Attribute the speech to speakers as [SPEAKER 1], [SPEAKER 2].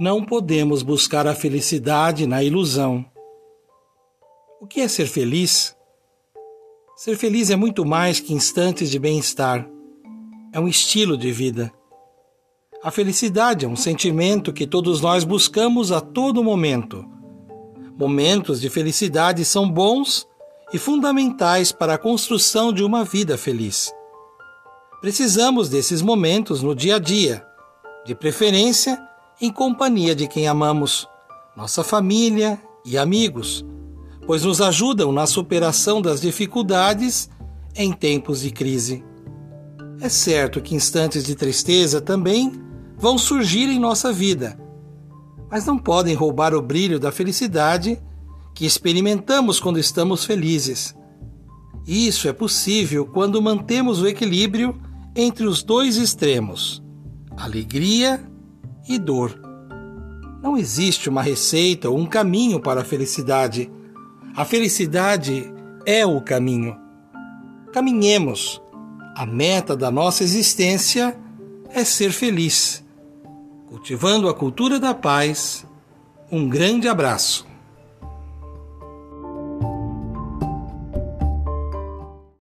[SPEAKER 1] Não podemos buscar a felicidade na ilusão. O que é ser feliz? Ser feliz é muito mais que instantes de bem-estar. É um estilo de vida. A felicidade é um sentimento que todos nós buscamos a todo momento. Momentos de felicidade são bons e fundamentais para a construção de uma vida feliz. Precisamos desses momentos no dia a dia, de preferência em companhia de quem amamos, nossa família e amigos, pois nos ajudam na superação das dificuldades em tempos de crise. É certo que instantes de tristeza também vão surgir em nossa vida, mas não podem roubar o brilho da felicidade que experimentamos quando estamos felizes. Isso é possível quando mantemos o equilíbrio entre os dois extremos, alegria e dor. Não existe uma receita ou um caminho para a felicidade. A felicidade é o caminho. Caminhemos. A meta da nossa existência é ser feliz cultivando a cultura da paz. Um grande abraço.